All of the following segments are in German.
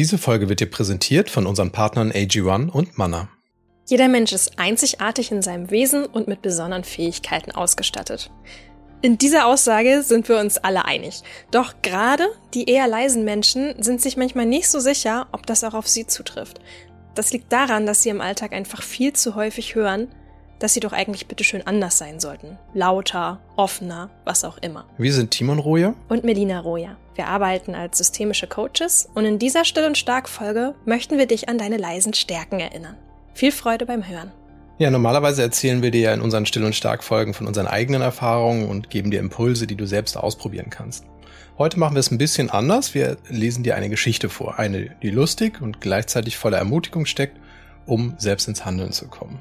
Diese Folge wird dir präsentiert von unseren Partnern AG1 und Manna. Jeder Mensch ist einzigartig in seinem Wesen und mit besonderen Fähigkeiten ausgestattet. In dieser Aussage sind wir uns alle einig. Doch gerade die eher leisen Menschen sind sich manchmal nicht so sicher, ob das auch auf sie zutrifft. Das liegt daran, dass sie im Alltag einfach viel zu häufig hören, dass sie doch eigentlich bitteschön anders sein sollten. Lauter, offener, was auch immer. Wir sind Timon Roja und Melina Roja. Wir arbeiten als systemische Coaches und in dieser Still- und Stark-Folge möchten wir dich an deine leisen Stärken erinnern. Viel Freude beim Hören. Ja, normalerweise erzählen wir dir ja in unseren Still- und Stark-Folgen von unseren eigenen Erfahrungen und geben dir Impulse, die du selbst ausprobieren kannst. Heute machen wir es ein bisschen anders. Wir lesen dir eine Geschichte vor. Eine, die lustig und gleichzeitig voller Ermutigung steckt, um selbst ins Handeln zu kommen.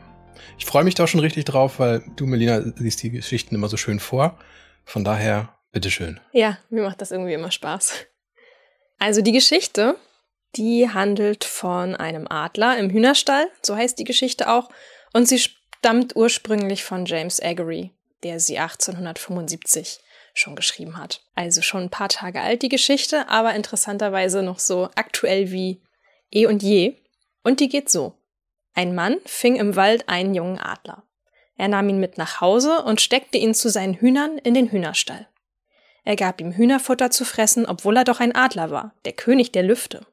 Ich freue mich da schon richtig drauf, weil du, Melina, liest die Geschichten immer so schön vor. Von daher, bitteschön. Ja, mir macht das irgendwie immer Spaß. Also die Geschichte, die handelt von einem Adler im Hühnerstall, so heißt die Geschichte auch, und sie stammt ursprünglich von James Aggery, der sie 1875 schon geschrieben hat. Also schon ein paar Tage alt die Geschichte, aber interessanterweise noch so aktuell wie eh und je. Und die geht so. Ein Mann fing im Wald einen jungen Adler. Er nahm ihn mit nach Hause und steckte ihn zu seinen Hühnern in den Hühnerstall. Er gab ihm Hühnerfutter zu fressen, obwohl er doch ein Adler war, der König der Lüfte.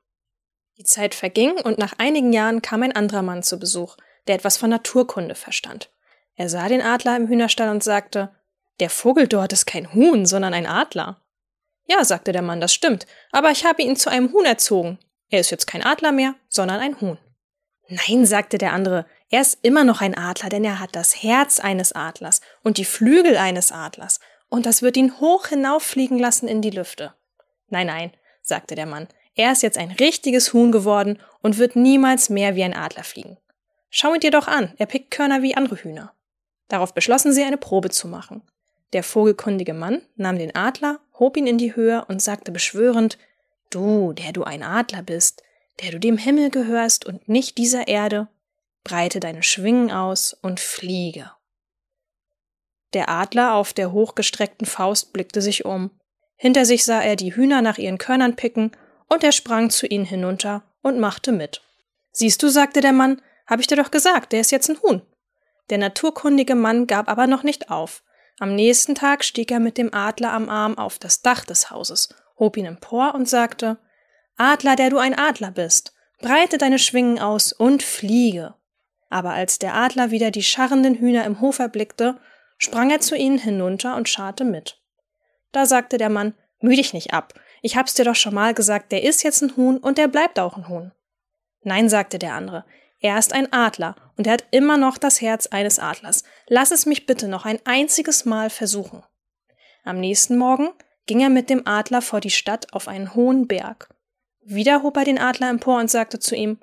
Die Zeit verging und nach einigen Jahren kam ein anderer Mann zu Besuch, der etwas von Naturkunde verstand. Er sah den Adler im Hühnerstall und sagte, der Vogel dort ist kein Huhn, sondern ein Adler. Ja, sagte der Mann, das stimmt, aber ich habe ihn zu einem Huhn erzogen. Er ist jetzt kein Adler mehr, sondern ein Huhn. Nein, sagte der andere, er ist immer noch ein Adler, denn er hat das Herz eines Adlers und die Flügel eines Adlers, und das wird ihn hoch hinauffliegen lassen in die Lüfte. Nein, nein, sagte der Mann, er ist jetzt ein richtiges Huhn geworden und wird niemals mehr wie ein Adler fliegen. Schau ihn dir doch an, er pickt Körner wie andere Hühner. Darauf beschlossen sie, eine Probe zu machen. Der vogelkundige Mann nahm den Adler, hob ihn in die Höhe und sagte beschwörend Du, der du ein Adler bist, der du dem Himmel gehörst und nicht dieser Erde, breite deine Schwingen aus und fliege. Der Adler auf der hochgestreckten Faust blickte sich um. Hinter sich sah er die Hühner nach ihren Körnern picken, und er sprang zu ihnen hinunter und machte mit. Siehst du, sagte der Mann, hab ich dir doch gesagt, der ist jetzt ein Huhn. Der naturkundige Mann gab aber noch nicht auf. Am nächsten Tag stieg er mit dem Adler am Arm auf das Dach des Hauses, hob ihn empor und sagte Adler, der du ein Adler bist, breite deine Schwingen aus und fliege. Aber als der Adler wieder die scharrenden Hühner im Hof erblickte, sprang er zu ihnen hinunter und scharte mit. Da sagte der Mann, müh dich nicht ab, ich hab's dir doch schon mal gesagt, der ist jetzt ein Huhn und der bleibt auch ein Huhn. Nein, sagte der andere, er ist ein Adler und er hat immer noch das Herz eines Adlers. Lass es mich bitte noch ein einziges Mal versuchen. Am nächsten Morgen ging er mit dem Adler vor die Stadt auf einen hohen Berg. Wieder hob er den Adler empor und sagte zu ihm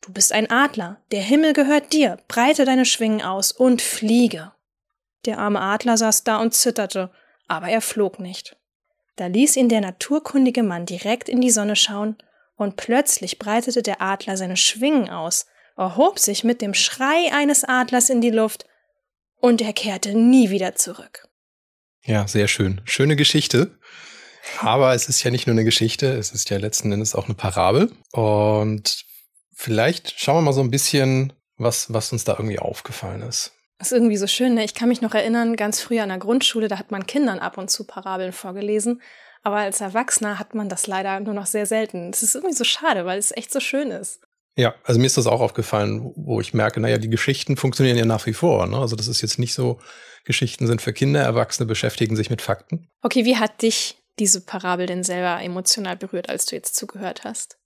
Du bist ein Adler, der Himmel gehört dir, breite deine Schwingen aus und fliege. Der arme Adler saß da und zitterte, aber er flog nicht. Da ließ ihn der naturkundige Mann direkt in die Sonne schauen, und plötzlich breitete der Adler seine Schwingen aus, erhob sich mit dem Schrei eines Adlers in die Luft, und er kehrte nie wieder zurück. Ja, sehr schön. Schöne Geschichte. Aber es ist ja nicht nur eine Geschichte, es ist ja letzten Endes auch eine Parabel. Und vielleicht schauen wir mal so ein bisschen, was, was uns da irgendwie aufgefallen ist. Das ist irgendwie so schön, ne? Ich kann mich noch erinnern, ganz früher an der Grundschule, da hat man Kindern ab und zu Parabeln vorgelesen. Aber als Erwachsener hat man das leider nur noch sehr selten. Das ist irgendwie so schade, weil es echt so schön ist. Ja, also mir ist das auch aufgefallen, wo ich merke, naja, die Geschichten funktionieren ja nach wie vor. Ne? Also das ist jetzt nicht so, Geschichten sind für Kinder, Erwachsene beschäftigen sich mit Fakten. Okay, wie hat dich diese Parabel denn selber emotional berührt, als du jetzt zugehört hast?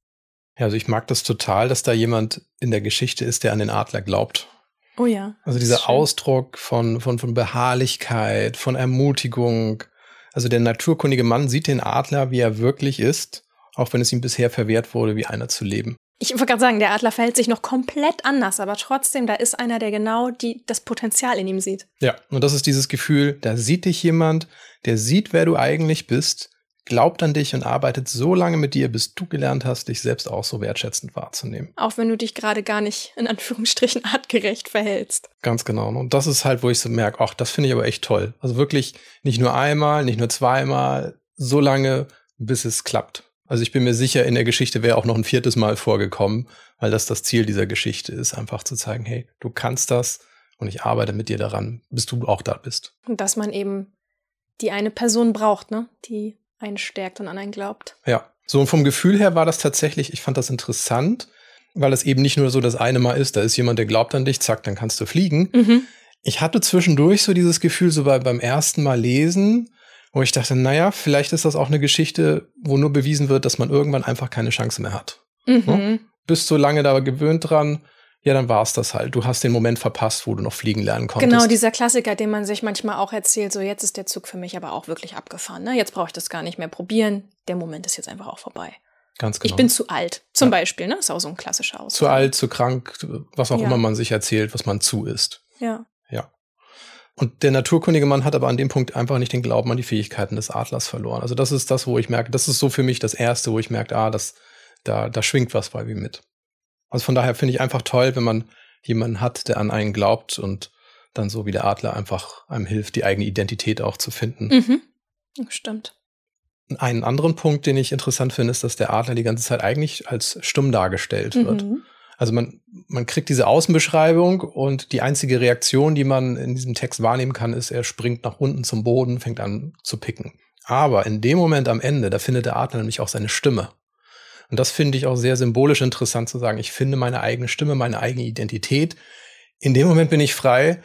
Ja, also ich mag das total, dass da jemand in der Geschichte ist, der an den Adler glaubt. Oh ja. Also dieser Ausdruck von, von, von Beharrlichkeit, von Ermutigung. Also der naturkundige Mann sieht den Adler, wie er wirklich ist, auch wenn es ihm bisher verwehrt wurde, wie einer zu leben. Ich wollte gerade sagen, der Adler verhält sich noch komplett anders, aber trotzdem, da ist einer, der genau die, das Potenzial in ihm sieht. Ja, und das ist dieses Gefühl, da sieht dich jemand, der sieht, wer du eigentlich bist, glaubt an dich und arbeitet so lange mit dir, bis du gelernt hast, dich selbst auch so wertschätzend wahrzunehmen. Auch wenn du dich gerade gar nicht in Anführungsstrichen artgerecht verhältst. Ganz genau. Und das ist halt, wo ich so merke, ach, das finde ich aber echt toll. Also wirklich nicht nur einmal, nicht nur zweimal, so lange, bis es klappt. Also ich bin mir sicher, in der Geschichte wäre auch noch ein viertes Mal vorgekommen, weil das das Ziel dieser Geschichte ist, einfach zu zeigen, hey, du kannst das und ich arbeite mit dir daran, bis du auch da bist. Und dass man eben die eine Person braucht, ne? Die einen stärkt und an einen glaubt. Ja. So, und vom Gefühl her war das tatsächlich, ich fand das interessant, weil es eben nicht nur so das eine Mal ist, da ist jemand, der glaubt an dich, zack, dann kannst du fliegen. Mhm. Ich hatte zwischendurch so dieses Gefühl, so bei, beim ersten Mal lesen, wo ich dachte, naja, vielleicht ist das auch eine Geschichte, wo nur bewiesen wird, dass man irgendwann einfach keine Chance mehr hat. Mhm. Ne? Bist so lange da gewöhnt dran, ja, dann war es das halt. Du hast den Moment verpasst, wo du noch fliegen lernen konntest. Genau, dieser Klassiker, den man sich manchmal auch erzählt, so jetzt ist der Zug für mich aber auch wirklich abgefahren. Ne? Jetzt brauche ich das gar nicht mehr probieren. Der Moment ist jetzt einfach auch vorbei. Ganz genau. Ich bin zu alt, zum ja. Beispiel, ne? Ist auch so ein klassischer Ausdruck. Zu alt, zu krank, was auch ja. immer man sich erzählt, was man zu ist. Ja. Und der naturkundige Mann hat aber an dem Punkt einfach nicht den Glauben an die Fähigkeiten des Adlers verloren. Also das ist das, wo ich merke, das ist so für mich das Erste, wo ich merke, ah, das, da, da schwingt was bei mir mit. Also von daher finde ich einfach toll, wenn man jemanden hat, der an einen glaubt und dann so wie der Adler einfach einem hilft, die eigene Identität auch zu finden. Mhm. Stimmt. Einen anderen Punkt, den ich interessant finde, ist, dass der Adler die ganze Zeit eigentlich als stumm dargestellt wird. Mhm. Also man, man kriegt diese Außenbeschreibung und die einzige Reaktion, die man in diesem Text wahrnehmen kann, ist, er springt nach unten zum Boden, fängt an zu picken. Aber in dem Moment am Ende, da findet der Adler nämlich auch seine Stimme. Und das finde ich auch sehr symbolisch interessant zu sagen. Ich finde meine eigene Stimme, meine eigene Identität. In dem Moment bin ich frei.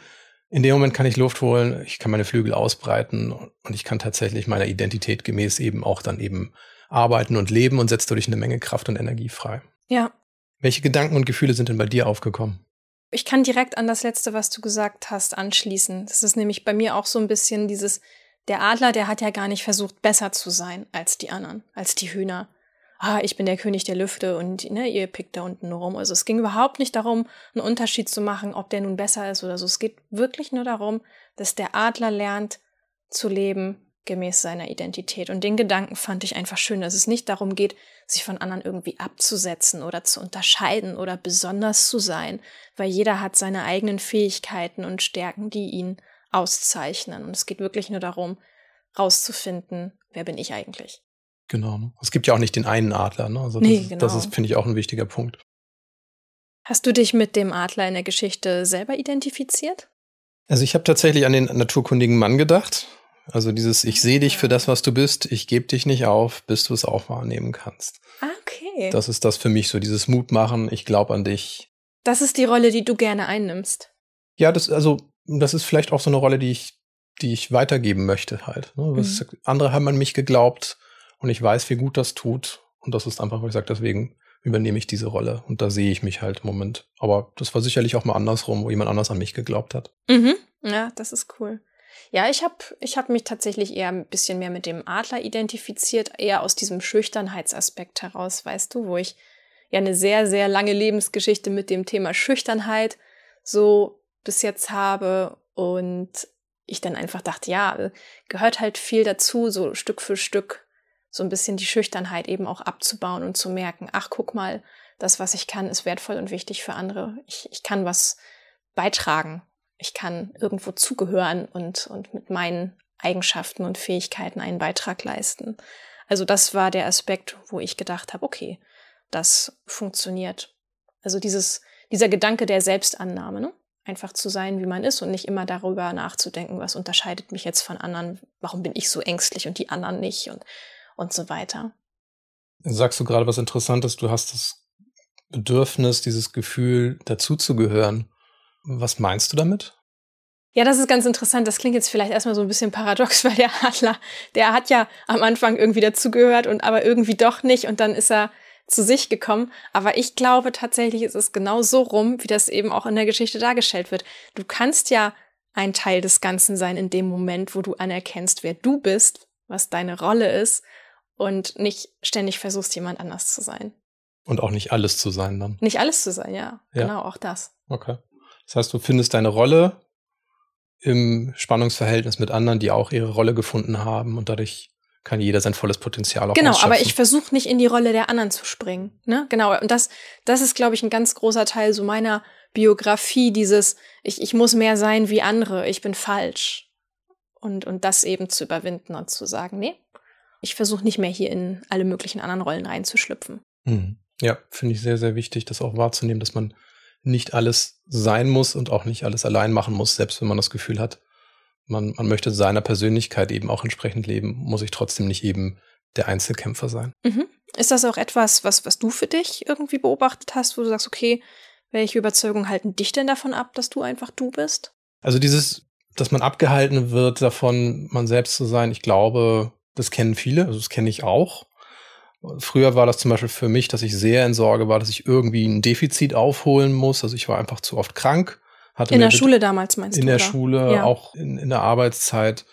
In dem Moment kann ich Luft holen. Ich kann meine Flügel ausbreiten und ich kann tatsächlich meiner Identität gemäß eben auch dann eben arbeiten und leben und setzt dadurch eine Menge Kraft und Energie frei. Ja. Welche Gedanken und Gefühle sind denn bei dir aufgekommen? Ich kann direkt an das letzte, was du gesagt hast, anschließen. Das ist nämlich bei mir auch so ein bisschen dieses, der Adler, der hat ja gar nicht versucht, besser zu sein als die anderen, als die Hühner ah, ich bin der König der Lüfte und ne, ihr pickt da unten nur rum. Also es ging überhaupt nicht darum, einen Unterschied zu machen, ob der nun besser ist oder so. Es geht wirklich nur darum, dass der Adler lernt zu leben gemäß seiner Identität. Und den Gedanken fand ich einfach schön, dass es nicht darum geht, sich von anderen irgendwie abzusetzen oder zu unterscheiden oder besonders zu sein, weil jeder hat seine eigenen Fähigkeiten und Stärken, die ihn auszeichnen. Und es geht wirklich nur darum, rauszufinden, wer bin ich eigentlich. Genau. Ne? Es gibt ja auch nicht den einen Adler. Ne? Also das, nee, genau. das ist, finde ich, auch ein wichtiger Punkt. Hast du dich mit dem Adler in der Geschichte selber identifiziert? Also ich habe tatsächlich an den naturkundigen Mann gedacht. Also dieses, ich sehe dich für das, was du bist, ich gebe dich nicht auf, bis du es auch wahrnehmen kannst. Ah, okay. Das ist das für mich so, dieses Mutmachen, ich glaube an dich. Das ist die Rolle, die du gerne einnimmst. Ja, das, also, das ist vielleicht auch so eine Rolle, die ich, die ich weitergeben möchte halt. Ne? Mhm. Andere haben an mich geglaubt, und ich weiß, wie gut das tut. Und das ist einfach, wo ich sage, deswegen übernehme ich diese Rolle. Und da sehe ich mich halt im Moment. Aber das war sicherlich auch mal andersrum, wo jemand anders an mich geglaubt hat. Mhm. Ja, das ist cool. Ja, ich habe ich hab mich tatsächlich eher ein bisschen mehr mit dem Adler identifiziert, eher aus diesem Schüchternheitsaspekt heraus, weißt du, wo ich ja eine sehr, sehr lange Lebensgeschichte mit dem Thema Schüchternheit so bis jetzt habe und ich dann einfach dachte, ja, gehört halt viel dazu, so Stück für Stück so ein bisschen die Schüchternheit eben auch abzubauen und zu merken, ach, guck mal, das, was ich kann, ist wertvoll und wichtig für andere. Ich, ich kann was beitragen. Ich kann irgendwo zugehören und, und mit meinen Eigenschaften und Fähigkeiten einen Beitrag leisten. Also das war der Aspekt, wo ich gedacht habe, okay, das funktioniert. Also dieses, dieser Gedanke der Selbstannahme, ne? einfach zu sein, wie man ist und nicht immer darüber nachzudenken, was unterscheidet mich jetzt von anderen, warum bin ich so ängstlich und die anderen nicht und und so weiter. Sagst du gerade was Interessantes? Du hast das Bedürfnis, dieses Gefühl, dazuzugehören. Was meinst du damit? Ja, das ist ganz interessant. Das klingt jetzt vielleicht erstmal so ein bisschen paradox, weil der Adler, der hat ja am Anfang irgendwie dazugehört und aber irgendwie doch nicht und dann ist er zu sich gekommen. Aber ich glaube tatsächlich ist es genau so rum, wie das eben auch in der Geschichte dargestellt wird. Du kannst ja ein Teil des Ganzen sein in dem Moment, wo du anerkennst, wer du bist, was deine Rolle ist und nicht ständig versuchst, jemand anders zu sein. Und auch nicht alles zu sein dann. Nicht alles zu sein, ja. ja. Genau, auch das. Okay. Das heißt, du findest deine Rolle im Spannungsverhältnis mit anderen, die auch ihre Rolle gefunden haben und dadurch kann jeder sein volles Potenzial auch Genau, aber ich versuche nicht in die Rolle der anderen zu springen. Ne? Genau, und das, das ist, glaube ich, ein ganz großer Teil so meiner Biografie, dieses, ich, ich muss mehr sein wie andere, ich bin falsch. Und, und das eben zu überwinden und zu sagen, nee, Ich versuche nicht mehr hier in alle möglichen anderen Rollen reinzuschlüpfen. Mhm. Ja, finde ich sehr, sehr wichtig, das auch wahrzunehmen, dass man nicht alles sein muss und auch nicht alles allein machen muss, selbst wenn man das Gefühl hat, man, man möchte seiner Persönlichkeit eben auch entsprechend leben, muss ich trotzdem nicht eben der Einzelkämpfer sein. Mhm. Ist das auch etwas, was, was du für dich irgendwie beobachtet hast, wo du sagst, okay, welche Überzeugung halten dich denn davon ab, dass du einfach du bist? Also dieses, dass man abgehalten wird davon, man selbst zu sein, ich glaube, das kennen viele, also das kenne ich auch. Früher war das zum Beispiel für mich, dass ich sehr in Sorge war, dass ich irgendwie ein Defizit aufholen muss. Also ich war einfach zu oft krank. Hatte in der Schule damals meinst in du? In der oder? Schule, ja. auch in, in der Arbeitszeit.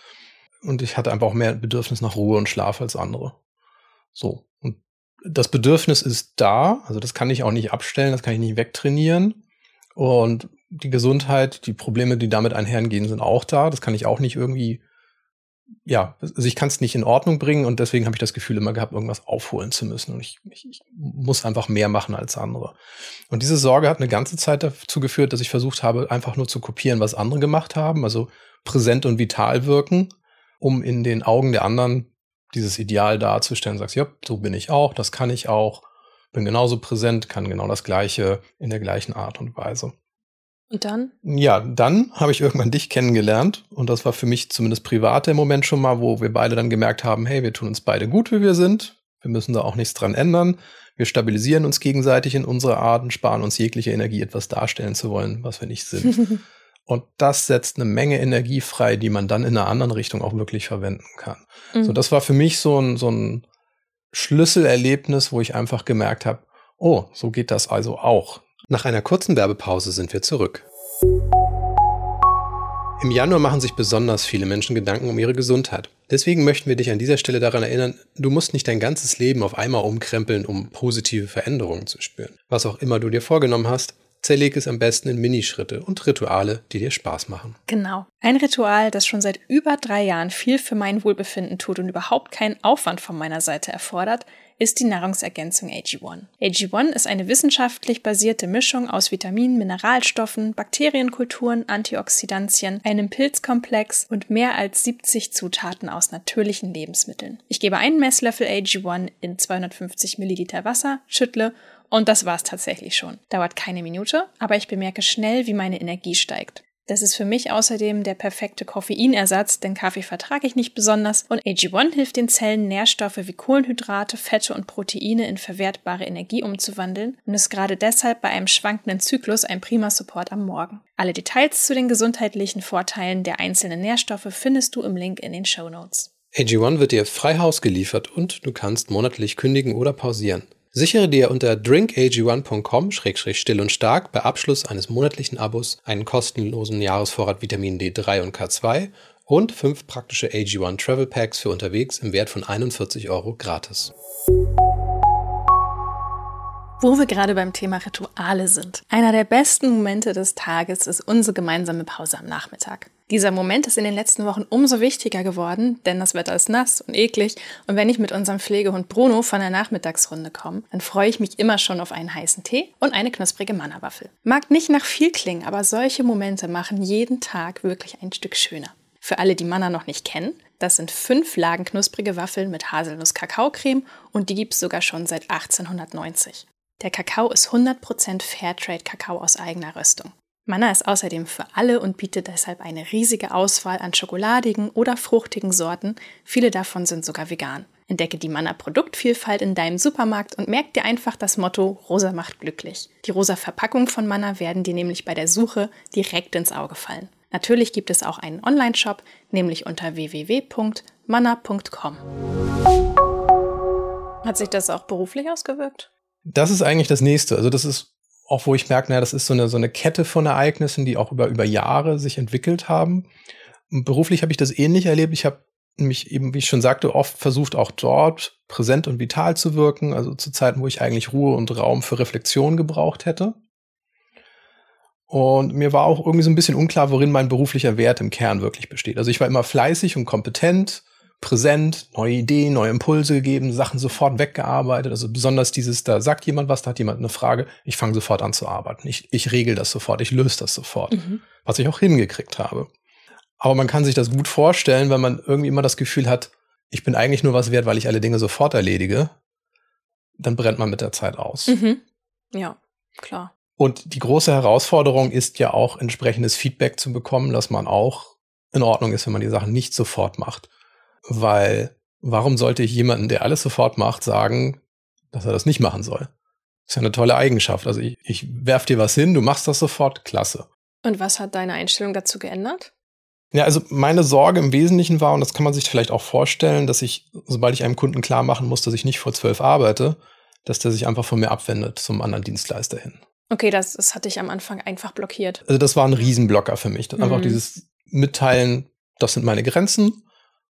Und ich hatte einfach auch mehr Bedürfnis nach Ruhe und Schlaf als andere. So. Und das Bedürfnis ist da. Also das kann ich auch nicht abstellen, das kann ich nicht wegtrainieren. Und die Gesundheit, die Probleme, die damit einhergehen, sind auch da. Das kann ich auch nicht irgendwie ja, also ich kann es nicht in Ordnung bringen und deswegen habe ich das Gefühl immer gehabt, irgendwas aufholen zu müssen. Und ich, ich, ich muss einfach mehr machen als andere. Und diese Sorge hat eine ganze Zeit dazu geführt, dass ich versucht habe, einfach nur zu kopieren, was andere gemacht haben, also präsent und vital wirken, um in den Augen der anderen dieses Ideal darzustellen. Sagst, ja, so bin ich auch, das kann ich auch, bin genauso präsent, kann genau das Gleiche in der gleichen Art und Weise. Und dann? Ja, dann habe ich irgendwann dich kennengelernt und das war für mich zumindest privat der Moment schon mal, wo wir beide dann gemerkt haben, hey, wir tun uns beide gut, wie wir sind. Wir müssen da auch nichts dran ändern. Wir stabilisieren uns gegenseitig in unserer Art und sparen uns jegliche Energie, etwas darstellen zu wollen, was wir nicht sind. und das setzt eine Menge Energie frei, die man dann in einer anderen Richtung auch wirklich verwenden kann. Mhm. So, das war für mich so ein, so ein Schlüsselerlebnis, wo ich einfach gemerkt habe, oh, so geht das also auch. Nach einer kurzen Werbepause sind wir zurück. Im Januar machen sich besonders viele Menschen Gedanken um ihre Gesundheit. Deswegen möchten wir dich an dieser Stelle daran erinnern, du musst nicht dein ganzes Leben auf einmal umkrempeln, um positive Veränderungen zu spüren. Was auch immer du dir vorgenommen hast, zerleg es am besten in Minischritte und Rituale, die dir Spaß machen. Genau. Ein Ritual, das schon seit über drei Jahren viel für mein Wohlbefinden tut und überhaupt keinen Aufwand von meiner Seite erfordert, ist die Nahrungsergänzung AG1. AG1 ist eine wissenschaftlich basierte Mischung aus Vitaminen, Mineralstoffen, Bakterienkulturen, Antioxidantien, einem Pilzkomplex und mehr als 70 Zutaten aus natürlichen Lebensmitteln. Ich gebe einen Messlöffel AG1 in 250 Milliliter Wasser, schüttle und das war's tatsächlich schon. Dauert keine Minute, aber ich bemerke schnell, wie meine Energie steigt. Das ist für mich außerdem der perfekte Koffeinersatz, denn Kaffee vertrage ich nicht besonders und AG1 hilft den Zellen, Nährstoffe wie Kohlenhydrate, Fette und Proteine in verwertbare Energie umzuwandeln und ist gerade deshalb bei einem schwankenden Zyklus ein prima Support am Morgen. Alle Details zu den gesundheitlichen Vorteilen der einzelnen Nährstoffe findest du im Link in den Show Notes. AG1 wird dir frei Haus geliefert und du kannst monatlich kündigen oder pausieren. Sichere dir unter drinkag1.com-still und stark bei Abschluss eines monatlichen Abos einen kostenlosen Jahresvorrat Vitamin D3 und K2 und fünf praktische AG1 Travel Packs für unterwegs im Wert von 41 Euro gratis. Wo wir gerade beim Thema Rituale sind. Einer der besten Momente des Tages ist unsere gemeinsame Pause am Nachmittag. Dieser Moment ist in den letzten Wochen umso wichtiger geworden, denn das Wetter ist nass und eklig und wenn ich mit unserem Pflegehund Bruno von der Nachmittagsrunde komme, dann freue ich mich immer schon auf einen heißen Tee und eine knusprige Mannerwaffel. Mag nicht nach viel klingen, aber solche Momente machen jeden Tag wirklich ein Stück schöner. Für alle, die Manna noch nicht kennen, das sind fünf Lagen knusprige Waffeln mit Haselnuss-Kakaocreme und die gibt es sogar schon seit 1890. Der Kakao ist 100% Fairtrade-Kakao aus eigener Röstung. Manna ist außerdem für alle und bietet deshalb eine riesige Auswahl an schokoladigen oder fruchtigen Sorten. Viele davon sind sogar vegan. Entdecke die Manna Produktvielfalt in deinem Supermarkt und merk dir einfach das Motto Rosa macht glücklich. Die rosa Verpackung von Manna werden dir nämlich bei der Suche direkt ins Auge fallen. Natürlich gibt es auch einen Online-Shop, nämlich unter www.manna.com. Hat sich das auch beruflich ausgewirkt? Das ist eigentlich das nächste. Also das ist auch, wo ich merke, naja, das ist so eine, so eine Kette von Ereignissen, die auch über, über Jahre sich entwickelt haben. Und beruflich habe ich das ähnlich erlebt. Ich habe mich eben, wie ich schon sagte, oft versucht, auch dort präsent und vital zu wirken. Also zu Zeiten, wo ich eigentlich Ruhe und Raum für Reflexion gebraucht hätte. Und mir war auch irgendwie so ein bisschen unklar, worin mein beruflicher Wert im Kern wirklich besteht. Also ich war immer fleißig und kompetent, präsent, neue Ideen, neue Impulse gegeben, Sachen sofort weggearbeitet. Also besonders dieses, da sagt jemand was, da hat jemand eine Frage, ich fange sofort an zu arbeiten. Ich, ich regel das sofort, ich löse das sofort, mhm. was ich auch hingekriegt habe. Aber man kann sich das gut vorstellen, wenn man irgendwie immer das Gefühl hat, ich bin eigentlich nur was wert, weil ich alle Dinge sofort erledige, dann brennt man mit der Zeit aus. Mhm. Ja, klar. Und die große Herausforderung ist ja auch entsprechendes Feedback zu bekommen, dass man auch in Ordnung ist, wenn man die Sachen nicht sofort macht. Weil warum sollte ich jemanden, der alles sofort macht, sagen, dass er das nicht machen soll? Das ist ja eine tolle Eigenschaft. Also ich, ich werf dir was hin, du machst das sofort, klasse. Und was hat deine Einstellung dazu geändert? Ja, also meine Sorge im Wesentlichen war, und das kann man sich vielleicht auch vorstellen, dass ich, sobald ich einem Kunden klar machen muss, dass ich nicht vor zwölf arbeite, dass der sich einfach von mir abwendet zum anderen Dienstleister hin. Okay, das, das hatte ich am Anfang einfach blockiert. Also das war ein Riesenblocker für mich. Mhm. Einfach dieses Mitteilen, das sind meine Grenzen.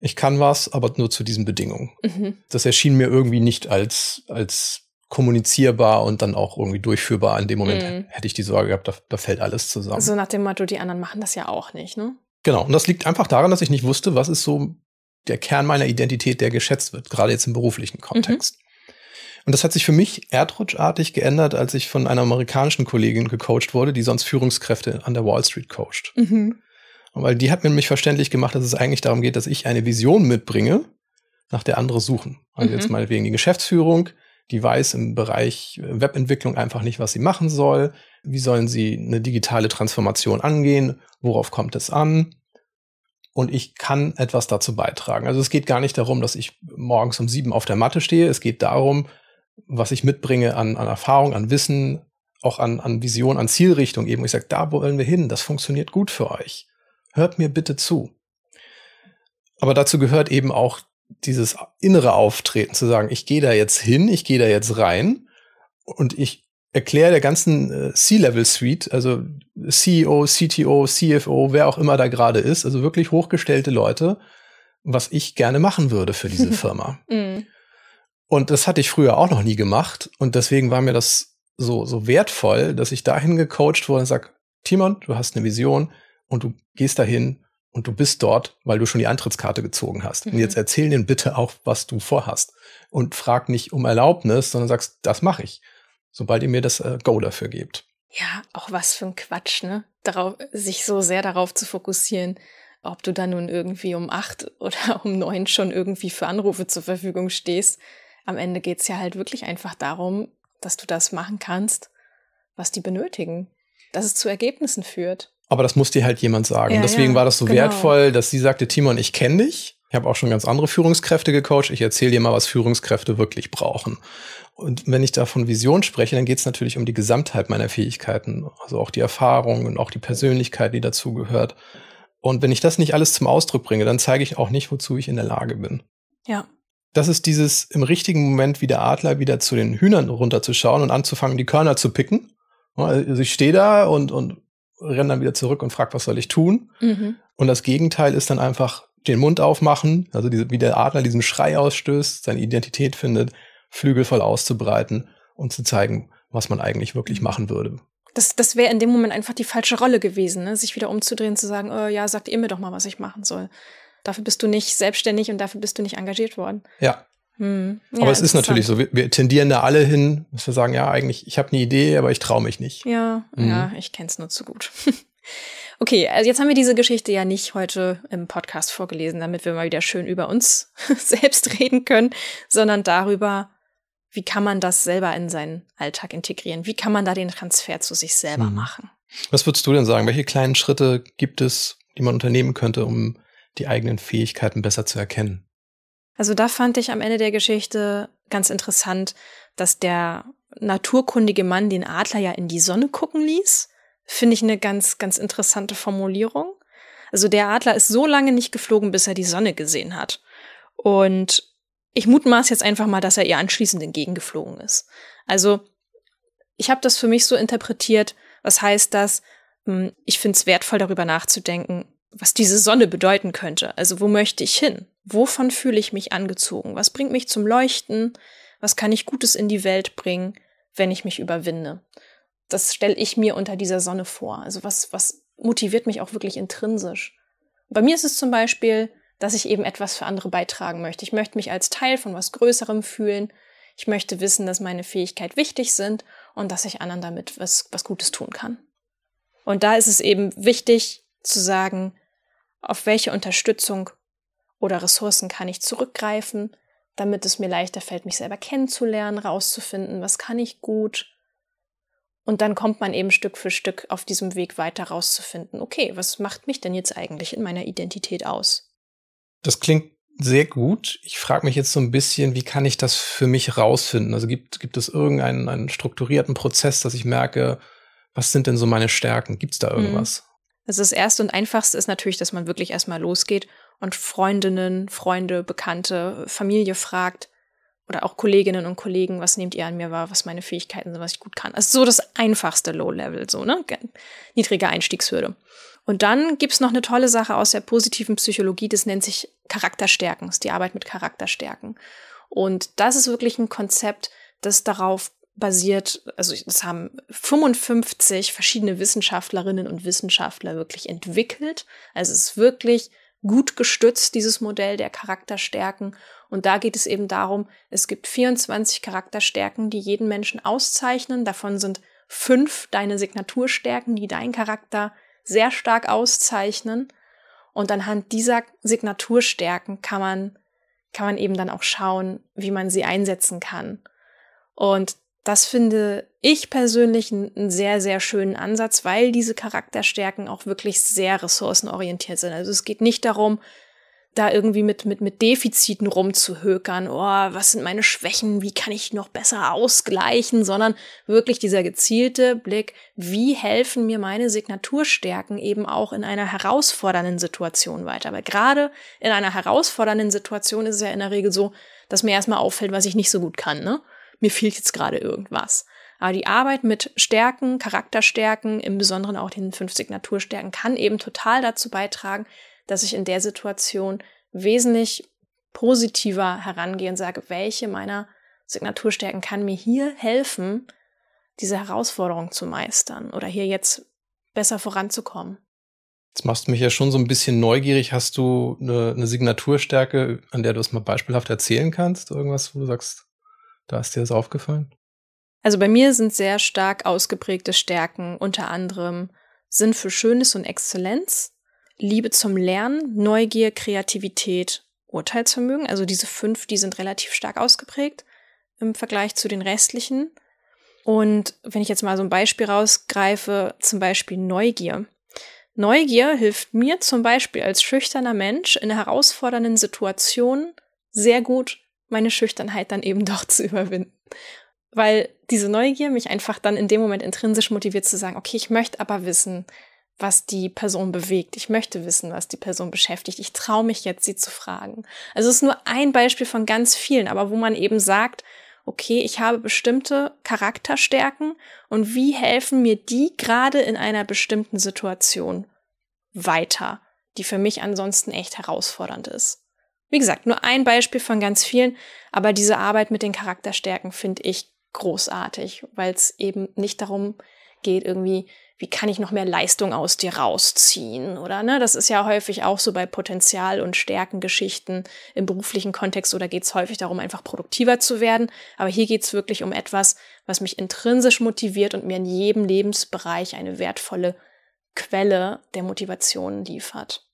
Ich kann was, aber nur zu diesen Bedingungen. Mhm. Das erschien mir irgendwie nicht als, als kommunizierbar und dann auch irgendwie durchführbar. In dem Moment mhm. hätte ich die Sorge gehabt, da, da fällt alles zusammen. So nach dem Motto, die anderen machen das ja auch nicht, ne? Genau. Und das liegt einfach daran, dass ich nicht wusste, was ist so der Kern meiner Identität, der geschätzt wird, gerade jetzt im beruflichen Kontext. Mhm. Und das hat sich für mich erdrutschartig geändert, als ich von einer amerikanischen Kollegin gecoacht wurde, die sonst Führungskräfte an der Wall Street coacht. Mhm. Weil die hat mir nämlich verständlich gemacht, dass es eigentlich darum geht, dass ich eine Vision mitbringe, nach der andere suchen. Also mhm. jetzt mal wegen die Geschäftsführung, die weiß im Bereich Webentwicklung einfach nicht, was sie machen soll. Wie sollen sie eine digitale Transformation angehen? Worauf kommt es an? Und ich kann etwas dazu beitragen. Also es geht gar nicht darum, dass ich morgens um sieben auf der Matte stehe. Es geht darum, was ich mitbringe an, an Erfahrung, an Wissen, auch an, an Vision, an Zielrichtung eben. Ich sage, da wollen wir hin. Das funktioniert gut für euch. Hört mir bitte zu. Aber dazu gehört eben auch dieses innere Auftreten, zu sagen, ich gehe da jetzt hin, ich gehe da jetzt rein und ich erkläre der ganzen äh, C-Level-Suite, also CEO, CTO, CFO, wer auch immer da gerade ist, also wirklich hochgestellte Leute, was ich gerne machen würde für diese Firma. mm. Und das hatte ich früher auch noch nie gemacht und deswegen war mir das so, so wertvoll, dass ich dahin gecoacht wurde und sag, Timon, du hast eine Vision und du gehst dahin und du bist dort, weil du schon die Eintrittskarte gezogen hast. Mhm. Und jetzt erzähl denen bitte auch, was du vorhast. Und frag nicht um Erlaubnis, sondern sagst, das mache ich, sobald ihr mir das äh, Go dafür gebt. Ja, auch was für ein Quatsch, ne? Darauf, sich so sehr darauf zu fokussieren, ob du dann nun irgendwie um acht oder um neun schon irgendwie für Anrufe zur Verfügung stehst. Am Ende geht's ja halt wirklich einfach darum, dass du das machen kannst, was die benötigen, dass es zu Ergebnissen führt. Aber das muss dir halt jemand sagen. Ja, Deswegen ja, war das so genau. wertvoll, dass sie sagte, Timon, ich kenne dich. Ich habe auch schon ganz andere Führungskräfte gecoacht. Ich erzähle dir mal, was Führungskräfte wirklich brauchen. Und wenn ich da von Vision spreche, dann geht es natürlich um die Gesamtheit meiner Fähigkeiten. Also auch die Erfahrung und auch die Persönlichkeit, die dazu gehört. Und wenn ich das nicht alles zum Ausdruck bringe, dann zeige ich auch nicht, wozu ich in der Lage bin. Ja. Das ist dieses im richtigen Moment wie der Adler wieder zu den Hühnern runterzuschauen und anzufangen, die Körner zu picken. Also ich stehe da und, und renne dann wieder zurück und frage, was soll ich tun? Mhm. Und das Gegenteil ist dann einfach den Mund aufmachen, also diese, wie der Adler diesen Schrei ausstößt, seine Identität findet, Flügel voll auszubreiten und zu zeigen, was man eigentlich wirklich mhm. machen würde. Das, das wäre in dem Moment einfach die falsche Rolle gewesen, ne? sich wieder umzudrehen, zu sagen, oh, ja, sagt ihr mir doch mal, was ich machen soll. Dafür bist du nicht selbstständig und dafür bist du nicht engagiert worden. Ja, hm. Ja, aber es ist natürlich so, wir, wir, tendieren da alle hin, dass wir sagen, ja, eigentlich, ich habe eine Idee, aber ich traue mich nicht. Ja, mhm. ja, ich kenne es nur zu gut. okay, also jetzt haben wir diese Geschichte ja nicht heute im Podcast vorgelesen, damit wir mal wieder schön über uns selbst reden können, sondern darüber, wie kann man das selber in seinen Alltag integrieren? Wie kann man da den Transfer zu sich selber mhm. machen? Was würdest du denn sagen? Welche kleinen Schritte gibt es, die man unternehmen könnte, um die eigenen Fähigkeiten besser zu erkennen? Also da fand ich am Ende der Geschichte ganz interessant, dass der naturkundige Mann den Adler ja in die Sonne gucken ließ. Finde ich eine ganz, ganz interessante Formulierung. Also der Adler ist so lange nicht geflogen, bis er die Sonne gesehen hat. Und ich mutmaß jetzt einfach mal, dass er ihr anschließend entgegengeflogen ist. Also ich habe das für mich so interpretiert, was heißt das? Hm, ich finde es wertvoll, darüber nachzudenken, was diese Sonne bedeuten könnte. Also wo möchte ich hin? Wovon fühle ich mich angezogen? Was bringt mich zum Leuchten? Was kann ich Gutes in die Welt bringen, wenn ich mich überwinde? Das stelle ich mir unter dieser Sonne vor. Also was, was motiviert mich auch wirklich intrinsisch? Bei mir ist es zum Beispiel, dass ich eben etwas für andere beitragen möchte. Ich möchte mich als Teil von was Größerem fühlen. Ich möchte wissen, dass meine Fähigkeiten wichtig sind und dass ich anderen damit was, was Gutes tun kann. Und da ist es eben wichtig zu sagen, auf welche Unterstützung oder Ressourcen kann ich zurückgreifen, damit es mir leichter fällt, mich selber kennenzulernen, rauszufinden, was kann ich gut. Und dann kommt man eben Stück für Stück auf diesem Weg weiter rauszufinden, okay, was macht mich denn jetzt eigentlich in meiner Identität aus? Das klingt sehr gut. Ich frage mich jetzt so ein bisschen, wie kann ich das für mich rausfinden? Also gibt, gibt es irgendeinen einen strukturierten Prozess, dass ich merke, was sind denn so meine Stärken? Gibt es da mhm. irgendwas? Also das Erste und Einfachste ist natürlich, dass man wirklich erstmal losgeht und Freundinnen, Freunde, Bekannte, Familie fragt oder auch Kolleginnen und Kollegen, was nehmt ihr an mir wahr, was meine Fähigkeiten sind, was ich gut kann. Also so das einfachste Low-Level, so, ne? Niedrige Einstiegshürde. Und dann gibt's noch eine tolle Sache aus der positiven Psychologie, das nennt sich Charakterstärken, ist die Arbeit mit Charakterstärken. Und das ist wirklich ein Konzept, das darauf basiert, also das haben 55 verschiedene Wissenschaftlerinnen und Wissenschaftler wirklich entwickelt. Also es ist wirklich gut gestützt, dieses Modell der Charakterstärken. Und da geht es eben darum, es gibt 24 Charakterstärken, die jeden Menschen auszeichnen. Davon sind fünf deine Signaturstärken, die deinen Charakter sehr stark auszeichnen. Und anhand dieser Signaturstärken kann man, kann man eben dann auch schauen, wie man sie einsetzen kann. Und das finde ich persönlich einen sehr, sehr schönen Ansatz, weil diese Charakterstärken auch wirklich sehr ressourcenorientiert sind. Also es geht nicht darum, da irgendwie mit, mit, mit Defiziten rumzuhökern, oh, was sind meine Schwächen, wie kann ich noch besser ausgleichen, sondern wirklich dieser gezielte Blick, wie helfen mir meine Signaturstärken eben auch in einer herausfordernden Situation weiter. Weil gerade in einer herausfordernden Situation ist es ja in der Regel so, dass mir erstmal auffällt, was ich nicht so gut kann, ne? Mir fehlt jetzt gerade irgendwas. Aber die Arbeit mit Stärken, Charakterstärken, im Besonderen auch den fünf Signaturstärken, kann eben total dazu beitragen, dass ich in der Situation wesentlich positiver herangehe und sage, welche meiner Signaturstärken kann mir hier helfen, diese Herausforderung zu meistern oder hier jetzt besser voranzukommen. Jetzt machst du mich ja schon so ein bisschen neugierig. Hast du eine, eine Signaturstärke, an der du es mal beispielhaft erzählen kannst? Irgendwas, wo du sagst, da ist dir das aufgefallen? Also bei mir sind sehr stark ausgeprägte Stärken, unter anderem Sinn für Schönes und Exzellenz, Liebe zum Lernen, Neugier, Kreativität, Urteilsvermögen. Also diese fünf, die sind relativ stark ausgeprägt im Vergleich zu den restlichen. Und wenn ich jetzt mal so ein Beispiel rausgreife, zum Beispiel Neugier. Neugier hilft mir zum Beispiel als schüchterner Mensch in herausfordernden Situationen sehr gut, meine Schüchternheit dann eben doch zu überwinden. Weil diese Neugier mich einfach dann in dem Moment intrinsisch motiviert zu sagen, okay, ich möchte aber wissen, was die Person bewegt. Ich möchte wissen, was die Person beschäftigt. Ich traue mich jetzt, sie zu fragen. Also es ist nur ein Beispiel von ganz vielen, aber wo man eben sagt, okay, ich habe bestimmte Charakterstärken und wie helfen mir die gerade in einer bestimmten Situation weiter, die für mich ansonsten echt herausfordernd ist. Wie gesagt, nur ein Beispiel von ganz vielen, aber diese Arbeit mit den Charakterstärken finde ich großartig, weil es eben nicht darum geht, irgendwie, wie kann ich noch mehr Leistung aus dir rausziehen, oder ne? Das ist ja häufig auch so bei Potenzial- und Stärkengeschichten im beruflichen Kontext, oder geht es häufig darum, einfach produktiver zu werden. Aber hier geht es wirklich um etwas, was mich intrinsisch motiviert und mir in jedem Lebensbereich eine wertvolle Quelle der Motivation liefert.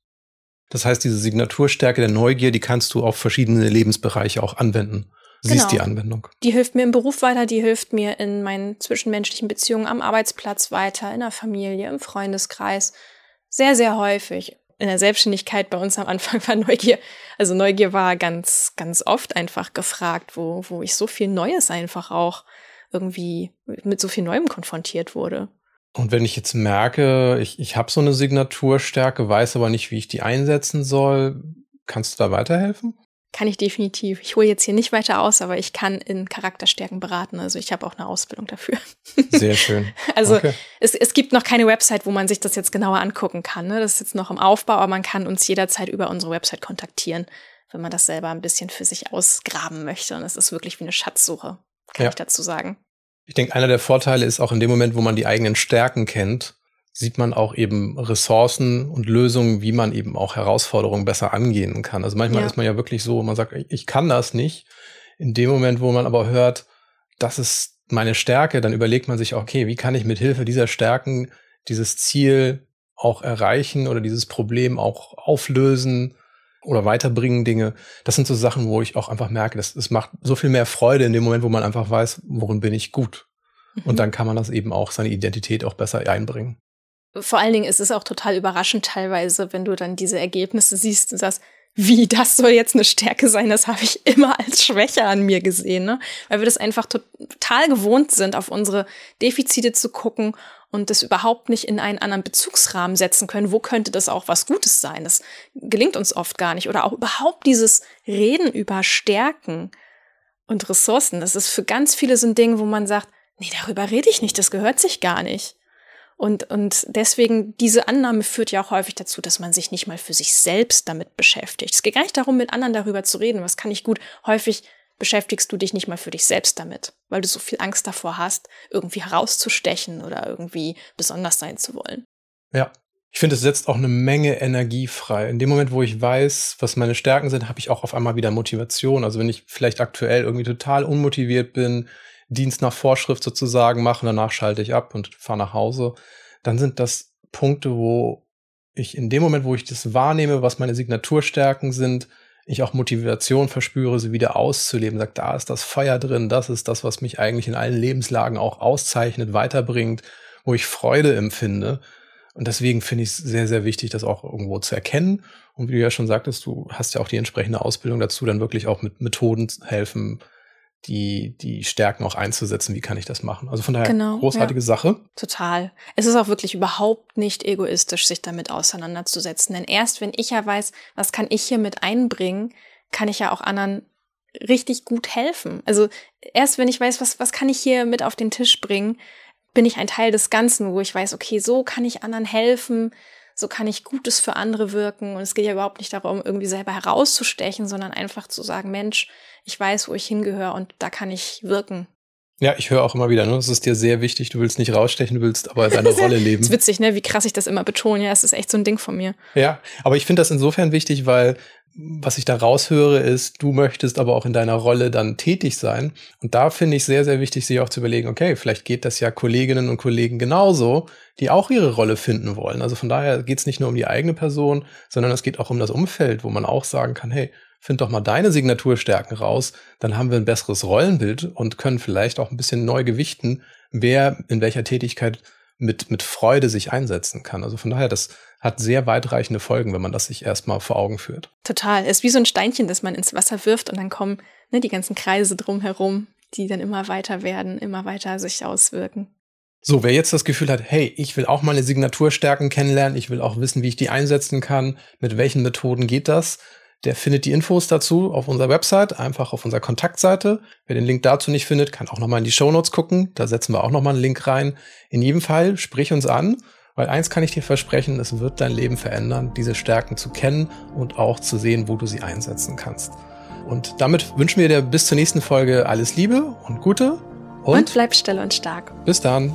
Das heißt, diese Signaturstärke der Neugier, die kannst du auf verschiedene Lebensbereiche auch anwenden. Siehst genau. die Anwendung. Die hilft mir im Beruf weiter, die hilft mir in meinen zwischenmenschlichen Beziehungen am Arbeitsplatz weiter, in der Familie, im Freundeskreis. Sehr, sehr häufig. In der Selbstständigkeit bei uns am Anfang war Neugier, also Neugier war ganz, ganz oft einfach gefragt, wo, wo ich so viel Neues einfach auch irgendwie mit so viel Neuem konfrontiert wurde. Und wenn ich jetzt merke, ich, ich habe so eine Signaturstärke, weiß aber nicht, wie ich die einsetzen soll, kannst du da weiterhelfen? Kann ich definitiv. Ich hole jetzt hier nicht weiter aus, aber ich kann in Charakterstärken beraten. Also ich habe auch eine Ausbildung dafür. Sehr schön. Also okay. es, es gibt noch keine Website, wo man sich das jetzt genauer angucken kann. Ne? Das ist jetzt noch im Aufbau, aber man kann uns jederzeit über unsere Website kontaktieren, wenn man das selber ein bisschen für sich ausgraben möchte. Und es ist wirklich wie eine Schatzsuche, kann ja. ich dazu sagen. Ich denke, einer der Vorteile ist auch in dem Moment, wo man die eigenen Stärken kennt, sieht man auch eben Ressourcen und Lösungen, wie man eben auch Herausforderungen besser angehen kann. Also manchmal ja. ist man ja wirklich so, man sagt, ich kann das nicht. In dem Moment, wo man aber hört, das ist meine Stärke, dann überlegt man sich, okay, wie kann ich mit Hilfe dieser Stärken dieses Ziel auch erreichen oder dieses Problem auch auflösen oder weiterbringen Dinge. Das sind so Sachen, wo ich auch einfach merke, dass es macht so viel mehr Freude in dem Moment, wo man einfach weiß, worin bin ich gut. Mhm. Und dann kann man das eben auch, seine Identität auch besser einbringen. Vor allen Dingen ist es auch total überraschend teilweise, wenn du dann diese Ergebnisse siehst und sagst, wie das soll jetzt eine Stärke sein, das habe ich immer als Schwäche an mir gesehen, ne? Weil wir das einfach total gewohnt sind, auf unsere Defizite zu gucken und das überhaupt nicht in einen anderen Bezugsrahmen setzen können. Wo könnte das auch was Gutes sein? Das gelingt uns oft gar nicht. Oder auch überhaupt dieses Reden über Stärken und Ressourcen. Das ist für ganz viele so ein Ding, wo man sagt, nee, darüber rede ich nicht, das gehört sich gar nicht. Und, und deswegen, diese Annahme führt ja auch häufig dazu, dass man sich nicht mal für sich selbst damit beschäftigt. Es geht gar nicht darum, mit anderen darüber zu reden, was kann ich gut. Häufig beschäftigst du dich nicht mal für dich selbst damit, weil du so viel Angst davor hast, irgendwie herauszustechen oder irgendwie besonders sein zu wollen. Ja. Ich finde, es setzt auch eine Menge Energie frei. In dem Moment, wo ich weiß, was meine Stärken sind, habe ich auch auf einmal wieder Motivation. Also wenn ich vielleicht aktuell irgendwie total unmotiviert bin, Dienst nach Vorschrift sozusagen mache, danach schalte ich ab und fahre nach Hause, dann sind das Punkte, wo ich in dem Moment, wo ich das wahrnehme, was meine Signaturstärken sind, ich auch Motivation verspüre, sie wieder auszuleben. Sagt, da ist das Feuer drin, das ist das, was mich eigentlich in allen Lebenslagen auch auszeichnet, weiterbringt, wo ich Freude empfinde. Und deswegen finde ich es sehr, sehr wichtig, das auch irgendwo zu erkennen. Und wie du ja schon sagtest, du hast ja auch die entsprechende Ausbildung dazu, dann wirklich auch mit Methoden helfen, die, die Stärken auch einzusetzen. Wie kann ich das machen? Also von daher genau, großartige ja. Sache. Total. Es ist auch wirklich überhaupt nicht egoistisch, sich damit auseinanderzusetzen. Denn erst wenn ich ja weiß, was kann ich hier mit einbringen, kann ich ja auch anderen richtig gut helfen. Also erst wenn ich weiß, was, was kann ich hier mit auf den Tisch bringen, bin ich ein Teil des Ganzen, wo ich weiß, okay, so kann ich anderen helfen, so kann ich Gutes für andere wirken. Und es geht ja überhaupt nicht darum, irgendwie selber herauszustechen, sondern einfach zu sagen, Mensch, ich weiß, wo ich hingehöre und da kann ich wirken. Ja, ich höre auch immer wieder, ne? Es ist dir sehr wichtig, du willst nicht rausstechen, du willst aber deine Rolle leben. Das ist witzig, ne? Wie krass ich das immer betone. Ja, es ist echt so ein Ding von mir. Ja, aber ich finde das insofern wichtig, weil was ich da raushöre, ist, du möchtest aber auch in deiner Rolle dann tätig sein. Und da finde ich sehr, sehr wichtig, sich auch zu überlegen, okay, vielleicht geht das ja Kolleginnen und Kollegen genauso, die auch ihre Rolle finden wollen. Also von daher geht es nicht nur um die eigene Person, sondern es geht auch um das Umfeld, wo man auch sagen kann, hey, find doch mal deine Signaturstärken raus, dann haben wir ein besseres Rollenbild und können vielleicht auch ein bisschen neu gewichten, wer in welcher Tätigkeit mit, mit Freude sich einsetzen kann. Also von daher, das hat sehr weitreichende Folgen, wenn man das sich erstmal vor Augen führt. Total. Es ist wie so ein Steinchen, das man ins Wasser wirft und dann kommen ne, die ganzen Kreise drumherum, die dann immer weiter werden, immer weiter sich auswirken. So, wer jetzt das Gefühl hat, hey, ich will auch meine Signaturstärken kennenlernen, ich will auch wissen, wie ich die einsetzen kann, mit welchen Methoden geht das, der findet die Infos dazu auf unserer Website, einfach auf unserer Kontaktseite. Wer den Link dazu nicht findet, kann auch nochmal in die Show Notes gucken. Da setzen wir auch nochmal einen Link rein. In jedem Fall, sprich uns an, weil eins kann ich dir versprechen, es wird dein Leben verändern, diese Stärken zu kennen und auch zu sehen, wo du sie einsetzen kannst. Und damit wünschen wir dir bis zur nächsten Folge alles Liebe und Gute. Und, und bleib still und stark. Bis dann.